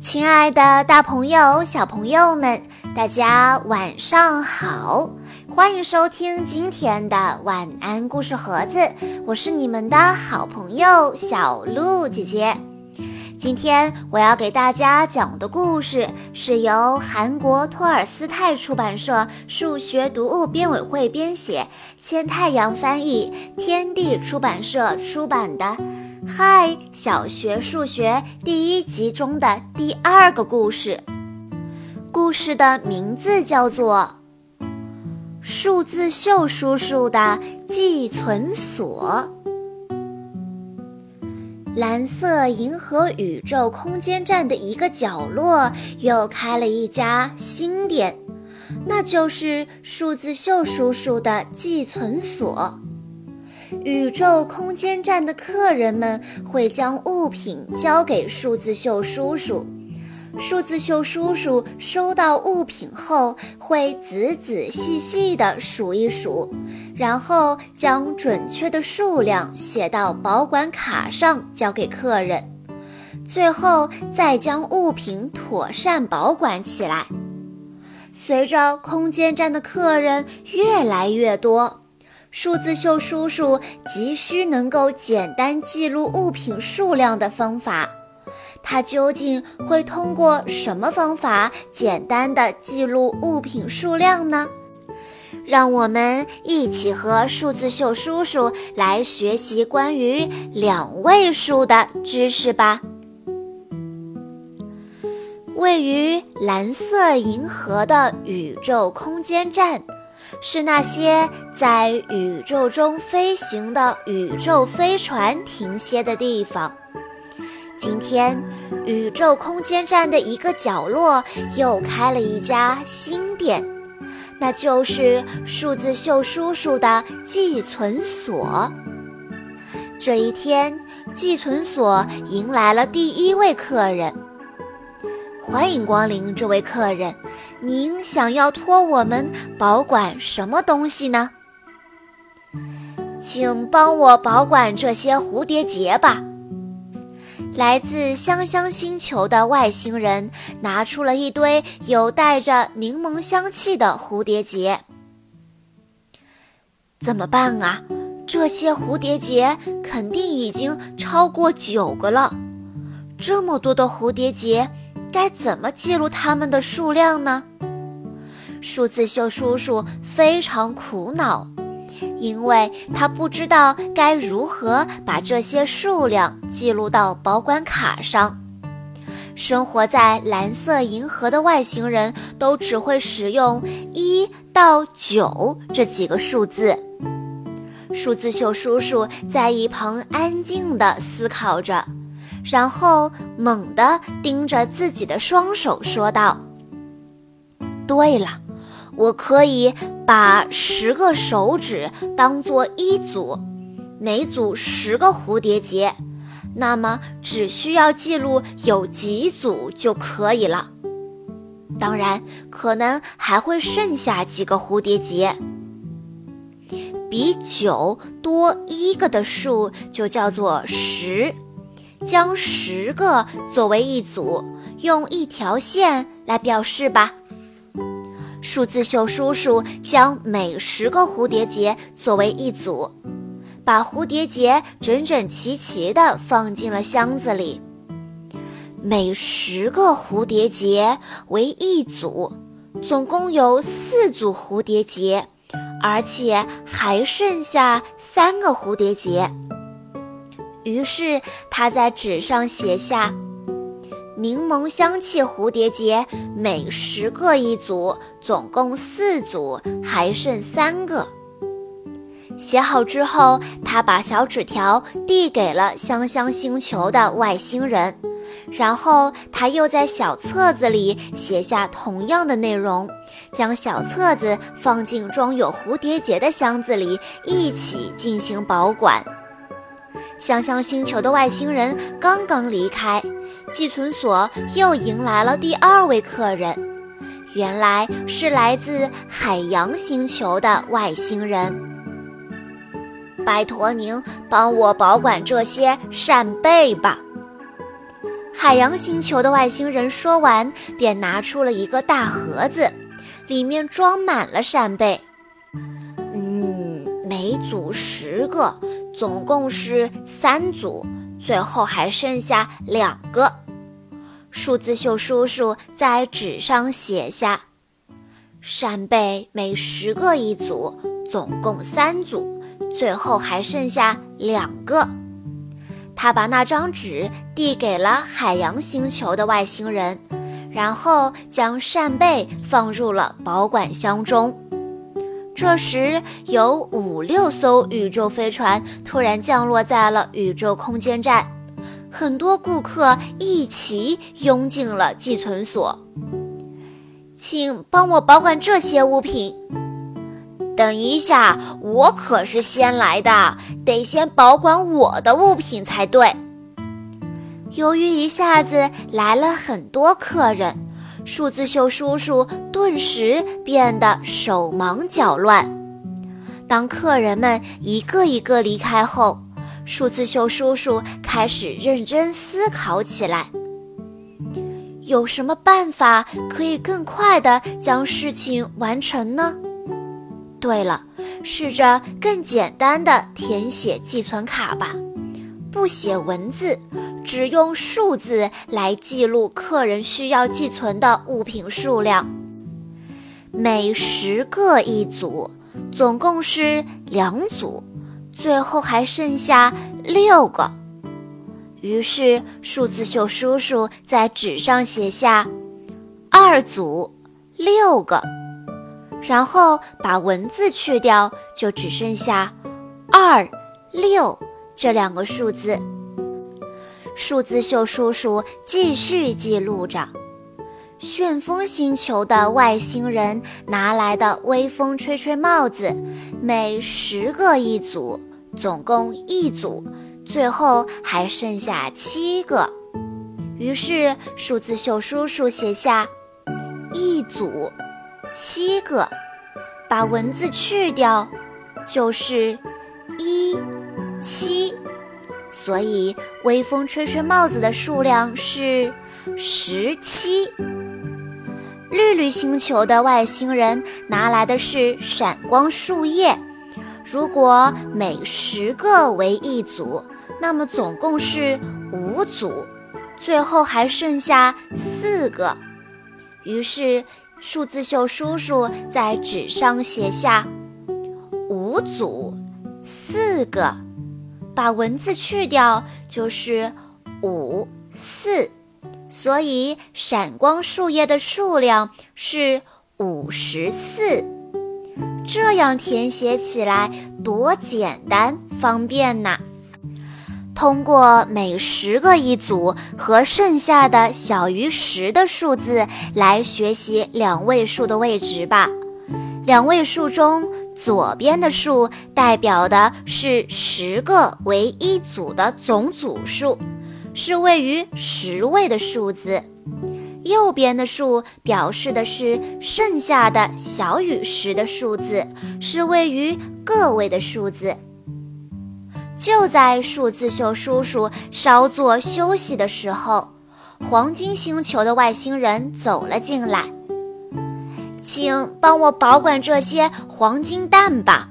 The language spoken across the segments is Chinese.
亲爱的，大朋友、小朋友们，大家晚上好！欢迎收听今天的晚安故事盒子，我是你们的好朋友小鹿姐姐。今天我要给大家讲的故事是由韩国托尔斯泰出版社数学读物编委会编写，千太阳翻译，天地出版社出版的。嗨，小学数学第一集中的第二个故事，故事的名字叫做《数字秀叔叔的寄存所》。蓝色银河宇宙空间站的一个角落又开了一家新店，那就是数字秀叔叔的寄存所。宇宙空间站的客人们会将物品交给数字秀叔叔，数字秀叔叔收到物品后会仔仔细细地数一数，然后将准确的数量写到保管卡上交给客人，最后再将物品妥善保管起来。随着空间站的客人越来越多。数字秀叔叔急需能够简单记录物品数量的方法，他究竟会通过什么方法简单的记录物品数量呢？让我们一起和数字秀叔叔来学习关于两位数的知识吧。位于蓝色银河的宇宙空间站。是那些在宇宙中飞行的宇宙飞船停歇的地方。今天，宇宙空间站的一个角落又开了一家新店，那就是数字秀叔叔的寄存所。这一天，寄存所迎来了第一位客人。欢迎光临，这位客人，您想要托我们保管什么东西呢？请帮我保管这些蝴蝶结吧。来自香香星球的外星人拿出了一堆有带着柠檬香气的蝴蝶结。怎么办啊？这些蝴蝶结肯定已经超过九个了，这么多的蝴蝶结。该怎么记录它们的数量呢？数字秀叔叔非常苦恼，因为他不知道该如何把这些数量记录到保管卡上。生活在蓝色银河的外星人都只会使用一到九这几个数字。数字秀叔叔在一旁安静地思考着。然后猛地盯着自己的双手，说道：“对了，我可以把十个手指当做一组，每组十个蝴蝶结，那么只需要记录有几组就可以了。当然，可能还会剩下几个蝴蝶结。比九多一个的数就叫做十。”将十个作为一组，用一条线来表示吧。数字秀叔叔将每十个蝴蝶结作为一组，把蝴蝶结整整齐齐地放进了箱子里。每十个蝴蝶结为一组，总共有四组蝴蝶结，而且还剩下三个蝴蝶结。于是他在纸上写下：“柠檬香气蝴蝶结，每十个一组，总共四组，还剩三个。”写好之后，他把小纸条递给了香香星球的外星人，然后他又在小册子里写下同样的内容，将小册子放进装有蝴蝶结的箱子里，一起进行保管。香香星球的外星人刚刚离开，寄存所又迎来了第二位客人，原来是来自海洋星球的外星人。拜托您帮我保管这些扇贝吧。海洋星球的外星人说完，便拿出了一个大盒子，里面装满了扇贝。每组十个，总共是三组，最后还剩下两个。数字秀叔叔在纸上写下：扇贝每十个一组，总共三组，最后还剩下两个。他把那张纸递给了海洋星球的外星人，然后将扇贝放入了保管箱中。这时，有五六艘宇宙飞船突然降落在了宇宙空间站，很多顾客一齐拥进了寄存所。请帮我保管这些物品。等一下，我可是先来的，得先保管我的物品才对。由于一下子来了很多客人，数字秀叔叔顿时变得手忙脚乱。当客人们一个一个离开后，数字秀叔叔开始认真思考起来：有什么办法可以更快地将事情完成呢？对了，试着更简单的填写寄存卡吧，不写文字，只用数字来记录客人需要寄存的物品数量。每十个一组，总共是两组，最后还剩下六个。于是数字秀叔叔在纸上写下：二组，六个。然后把文字去掉，就只剩下二六这两个数字。数字秀叔叔继续记录着：旋风星球的外星人拿来的微风吹吹帽子，每十个一组，总共一组，最后还剩下七个。于是数字秀叔叔写下一组。七个，把文字去掉，就是一七，所以微风吹吹帽子的数量是十七。绿绿星球的外星人拿来的是闪光树叶，如果每十个为一组，那么总共是五组，最后还剩下四个，于是。数字秀叔叔在纸上写下五组四个，把文字去掉就是五四，所以闪光树叶的数量是五十四。这样填写起来多简单方便呐！通过每十个一组和剩下的小于十的数字来学习两位数的位置吧。两位数中，左边的数代表的是十个为一组的总组数，是位于十位的数字；右边的数表示的是剩下的小于十的数字，是位于个位的数字。就在数字秀叔叔稍作休息的时候，黄金星球的外星人走了进来。请帮我保管这些黄金蛋吧。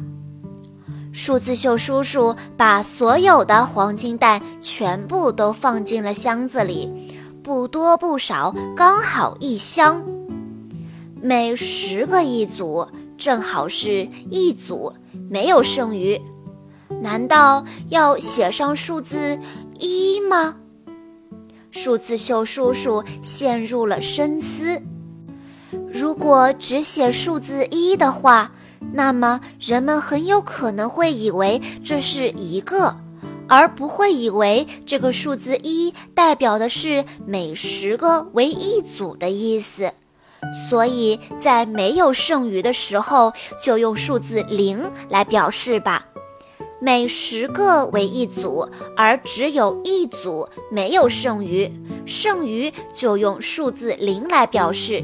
数字秀叔叔把所有的黄金蛋全部都放进了箱子里，不多不少，刚好一箱。每十个一组，正好是一组，没有剩余。难道要写上数字一吗？数字秀叔叔陷入了深思。如果只写数字一的话，那么人们很有可能会以为这是一个，而不会以为这个数字一代表的是每十个为一组的意思。所以在没有剩余的时候，就用数字零来表示吧。每十个为一组，而只有一组没有剩余，剩余就用数字零来表示。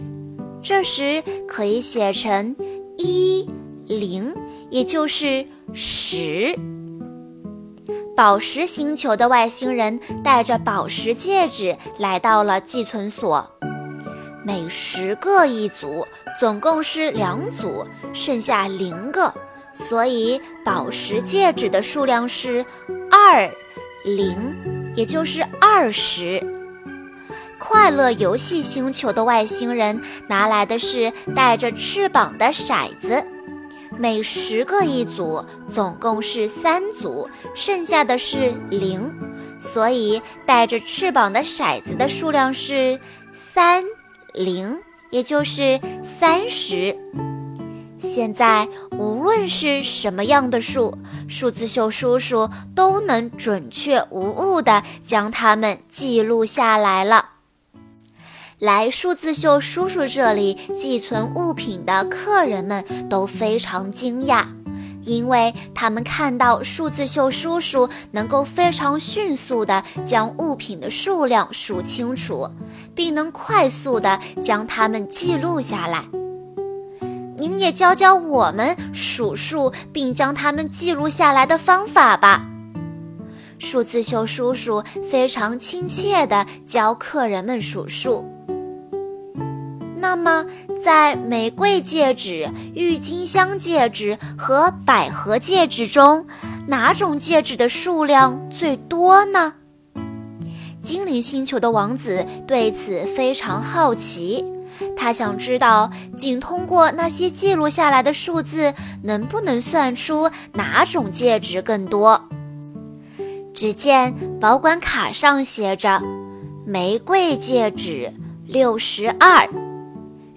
这时可以写成一零，也就是十。宝石星球的外星人带着宝石戒指来到了寄存所。每十个一组，总共是两组，剩下零个，所以宝石戒指的数量是二零，也就是二十。快乐游戏星球的外星人拿来的是带着翅膀的骰子，每十个一组，总共是三组，剩下的是零，所以带着翅膀的骰子的数量是三零，也就是三十。现在无论是什么样的数，数字秀叔叔都能准确无误地将它们记录下来了。来数字秀叔叔这里寄存物品的客人们都非常惊讶，因为他们看到数字秀叔叔能够非常迅速地将物品的数量数清楚，并能快速地将它们记录下来。您也教教我们数数并将它们记录下来的方法吧。数字秀叔叔非常亲切地教客人们数数。那么，在玫瑰戒指、郁金香戒指和百合戒指中，哪种戒指的数量最多呢？精灵星球的王子对此非常好奇，他想知道，仅通过那些记录下来的数字，能不能算出哪种戒指更多？只见保管卡上写着：“玫瑰戒指六十二。”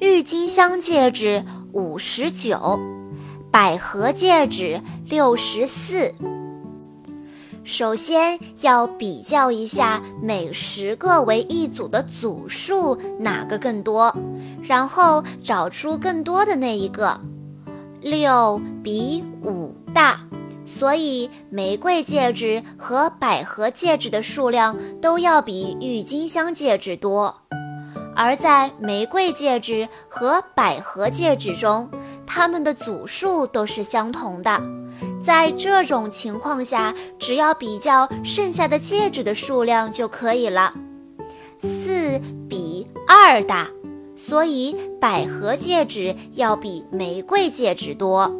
郁金香戒指五十九，百合戒指六十四。首先要比较一下每十个为一组的组数哪个更多，然后找出更多的那一个。六比五大，所以玫瑰戒指和百合戒指的数量都要比郁金香戒指多。而在玫瑰戒指和百合戒指中，它们的组数都是相同的。在这种情况下，只要比较剩下的戒指的数量就可以了。四比二大，所以百合戒指要比玫瑰戒指多。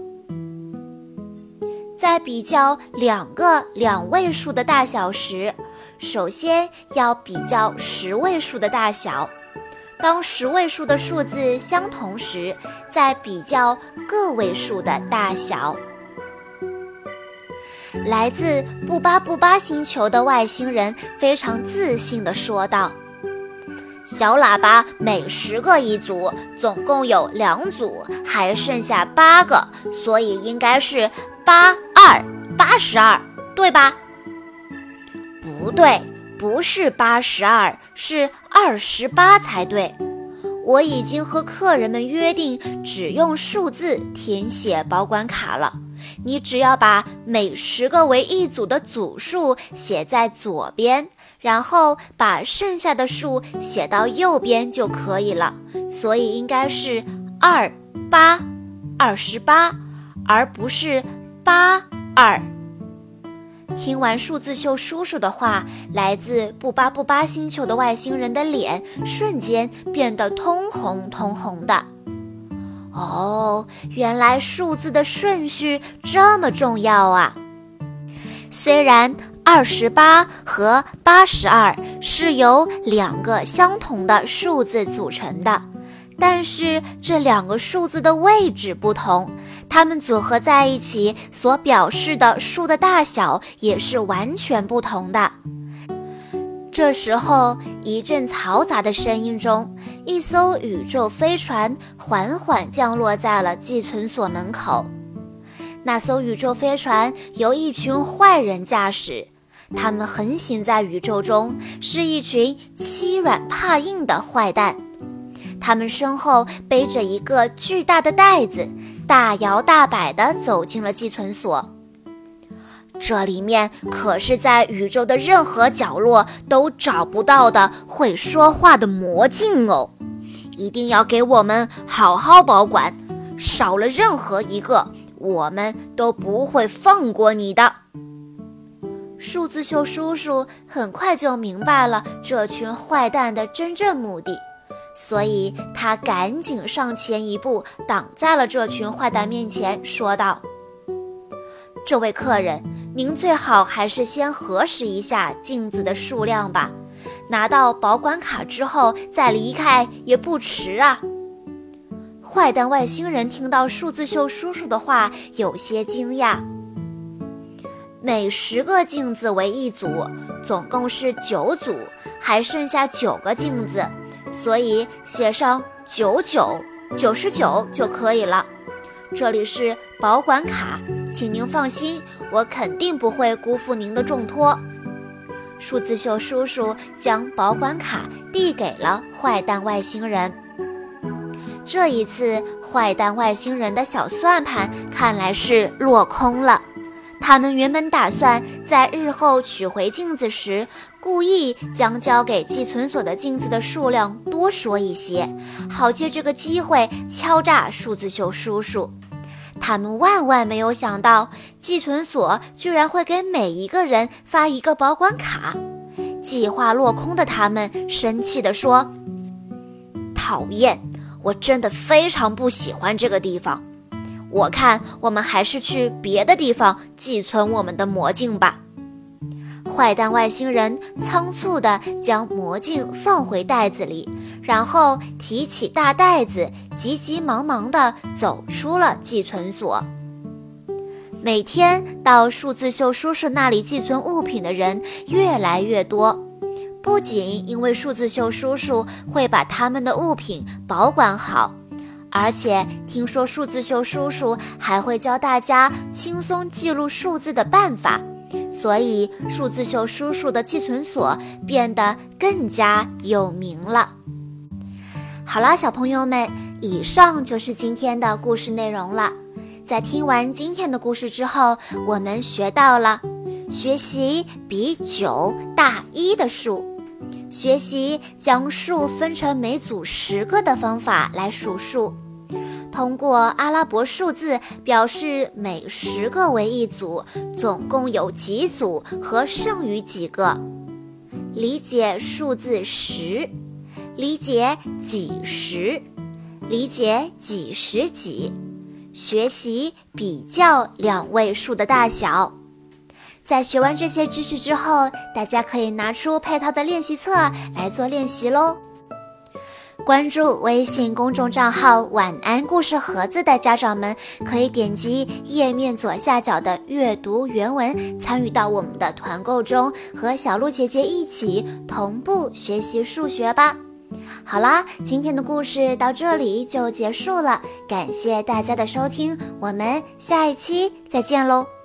在比较两个两位数的大小时，首先要比较十位数的大小。当十位数的数字相同时，再比较个位数的大小。来自布巴布巴星球的外星人非常自信地说道：“小喇叭每十个一组，总共有两组，还剩下八个，所以应该是八二八十二，对吧？”不对。不是八十二，是二十八才对。我已经和客人们约定，只用数字填写保管卡了。你只要把每十个为一组的组数写在左边，然后把剩下的数写到右边就可以了。所以应该是二八二十八，而不是八二。听完数字秀叔叔的话，来自布巴布巴星球的外星人的脸瞬间变得通红通红的。哦，原来数字的顺序这么重要啊！虽然二十八和八十二是由两个相同的数字组成的。但是这两个数字的位置不同，它们组合在一起所表示的数的大小也是完全不同的。这时候，一阵嘈杂的声音中，一艘宇宙飞船缓缓降落在了寄存所门口。那艘宇宙飞船由一群坏人驾驶，他们横行在宇宙中，是一群欺软怕硬的坏蛋。他们身后背着一个巨大的袋子，大摇大摆地走进了寄存所。这里面可是在宇宙的任何角落都找不到的会说话的魔镜哦！一定要给我们好好保管，少了任何一个，我们都不会放过你的。数字秀叔叔很快就明白了这群坏蛋的真正目的，所以他赶紧上前一步，挡在了这群坏蛋面前，说道：“这位客人，您最好还是先核实一下镜子的数量吧。拿到保管卡之后再离开也不迟啊。”坏蛋外星人听到数字秀叔叔的话，有些惊讶。每十个镜子为一组，总共是九组，还剩下九个镜子，所以写上九九九十九就可以了。这里是保管卡，请您放心，我肯定不会辜负您的重托。数字秀叔叔将保管卡递给了坏蛋外星人。这一次，坏蛋外星人的小算盘看来是落空了。他们原本打算在日后取回镜子时，故意将交给寄存所的镜子的数量多说一些，好借这个机会敲诈数字秀叔叔。他们万万没有想到，寄存所居然会给每一个人发一个保管卡。计划落空的他们生气地说：“讨厌！”我真的非常不喜欢这个地方，我看我们还是去别的地方寄存我们的魔镜吧。坏蛋外星人仓促地将魔镜放回袋子里，然后提起大袋子，急急忙忙地走出了寄存所。每天到数字秀叔叔那里寄存物品的人越来越多。不仅因为数字秀叔叔会把他们的物品保管好，而且听说数字秀叔叔还会教大家轻松记录数字的办法，所以数字秀叔叔的寄存所变得更加有名了。好啦，小朋友们，以上就是今天的故事内容了。在听完今天的故事之后，我们学到了学习比九大一的数。学习将数分成每组十个的方法来数数，通过阿拉伯数字表示每十个为一组，总共有几组和剩余几个。理解数字十，理解几十，理解几十几，学习比较两位数的大小。在学完这些知识之后，大家可以拿出配套的练习册来做练习喽。关注微信公众账号“晚安故事盒子”的家长们，可以点击页面左下角的阅读原文，参与到我们的团购中，和小鹿姐姐一起同步学习数学吧。好啦，今天的故事到这里就结束了，感谢大家的收听，我们下一期再见喽。